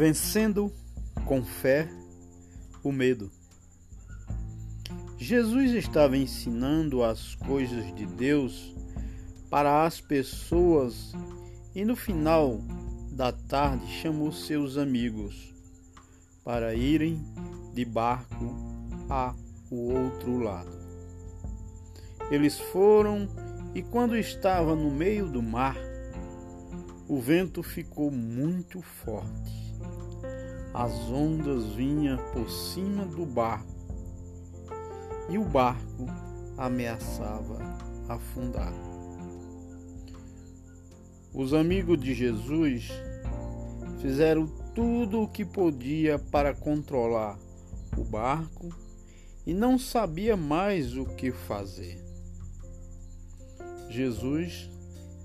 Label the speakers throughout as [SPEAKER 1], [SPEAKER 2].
[SPEAKER 1] vencendo com fé o medo. Jesus estava ensinando as coisas de Deus para as pessoas e no final da tarde chamou seus amigos para irem de barco a o outro lado. Eles foram e quando estava no meio do mar, o vento ficou muito forte. As ondas vinham por cima do barco e o barco ameaçava afundar. Os amigos de Jesus fizeram tudo o que podia para controlar o barco e não sabia mais o que fazer. Jesus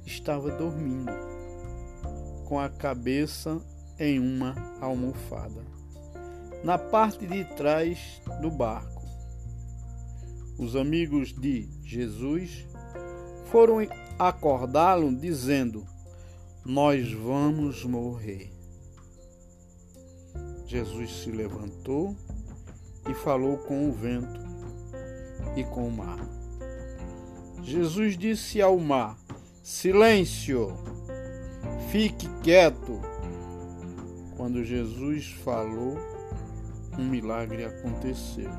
[SPEAKER 1] estava dormindo, com a cabeça em uma almofada, na parte de trás do barco. Os amigos de Jesus foram acordá-lo dizendo: Nós vamos morrer. Jesus se levantou e falou com o vento e com o mar. Jesus disse ao mar: Silêncio, fique quieto. Quando Jesus falou, um milagre aconteceu.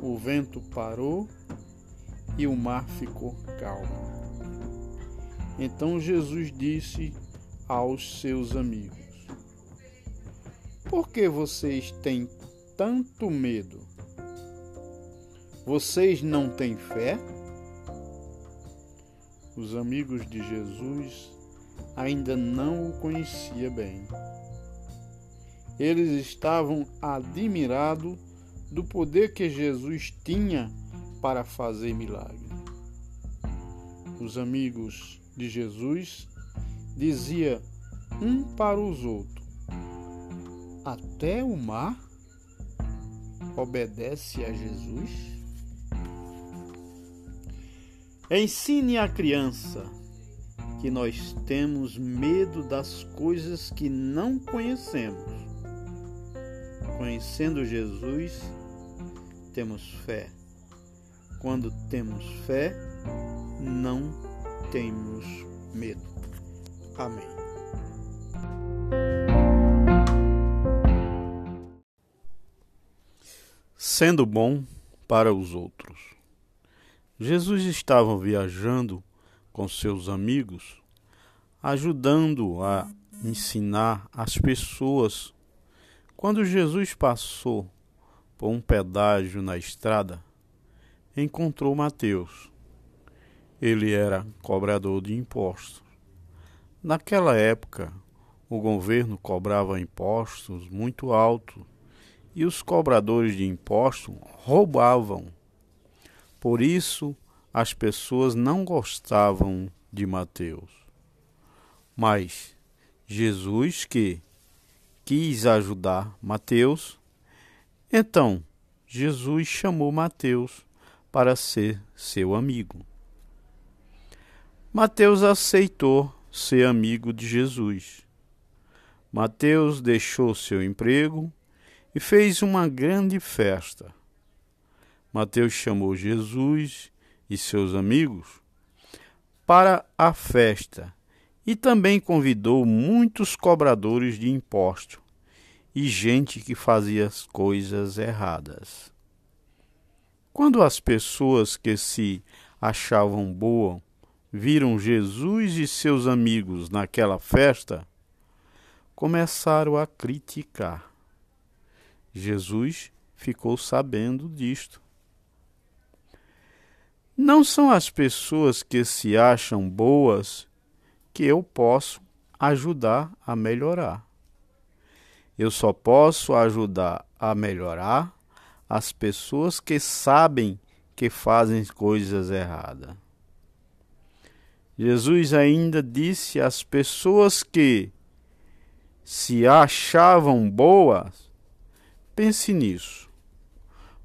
[SPEAKER 1] O vento parou e o mar ficou calmo. Então Jesus disse aos seus amigos: Por que vocês têm tanto medo? Vocês não têm fé? Os amigos de Jesus ainda não o conhecia bem. Eles estavam admirados do poder que Jesus tinha para fazer milagre. Os amigos de Jesus diziam um para os outros: Até o mar obedece a Jesus? Ensine a criança que nós temos medo das coisas que não conhecemos. Conhecendo Jesus, temos fé. Quando temos fé, não temos medo. Amém. Sendo bom para os outros. Jesus estava viajando com seus amigos, ajudando a ensinar as pessoas. Quando Jesus passou por um pedágio na estrada, encontrou Mateus. Ele era cobrador de impostos. Naquela época, o governo cobrava impostos muito altos e os cobradores de impostos roubavam. Por isso, as pessoas não gostavam de Mateus. Mas Jesus, que quis ajudar Mateus, então Jesus chamou Mateus para ser seu amigo. Mateus aceitou ser amigo de Jesus. Mateus deixou seu emprego e fez uma grande festa. Mateus chamou Jesus e seus amigos para a festa e também convidou muitos cobradores de impostos e gente que fazia as coisas erradas. Quando as pessoas que se achavam boas viram Jesus e seus amigos naquela festa, começaram a criticar. Jesus ficou sabendo disto. Não são as pessoas que se acham boas que eu posso ajudar a melhorar. Eu só posso ajudar a melhorar as pessoas que sabem que fazem coisas erradas. Jesus ainda disse às pessoas que se achavam boas, pense nisso.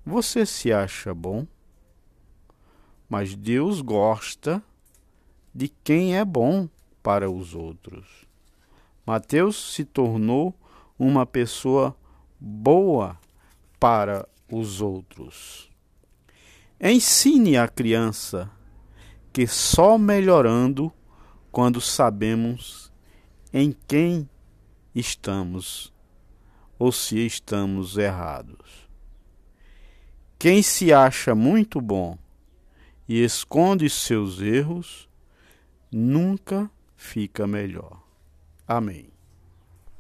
[SPEAKER 1] Você se acha bom? Mas Deus gosta de quem é bom para os outros. Mateus se tornou uma pessoa boa para os outros. Ensine a criança que só melhorando quando sabemos em quem estamos ou se estamos errados. Quem se acha muito bom e esconde seus erros nunca fica melhor. Amém.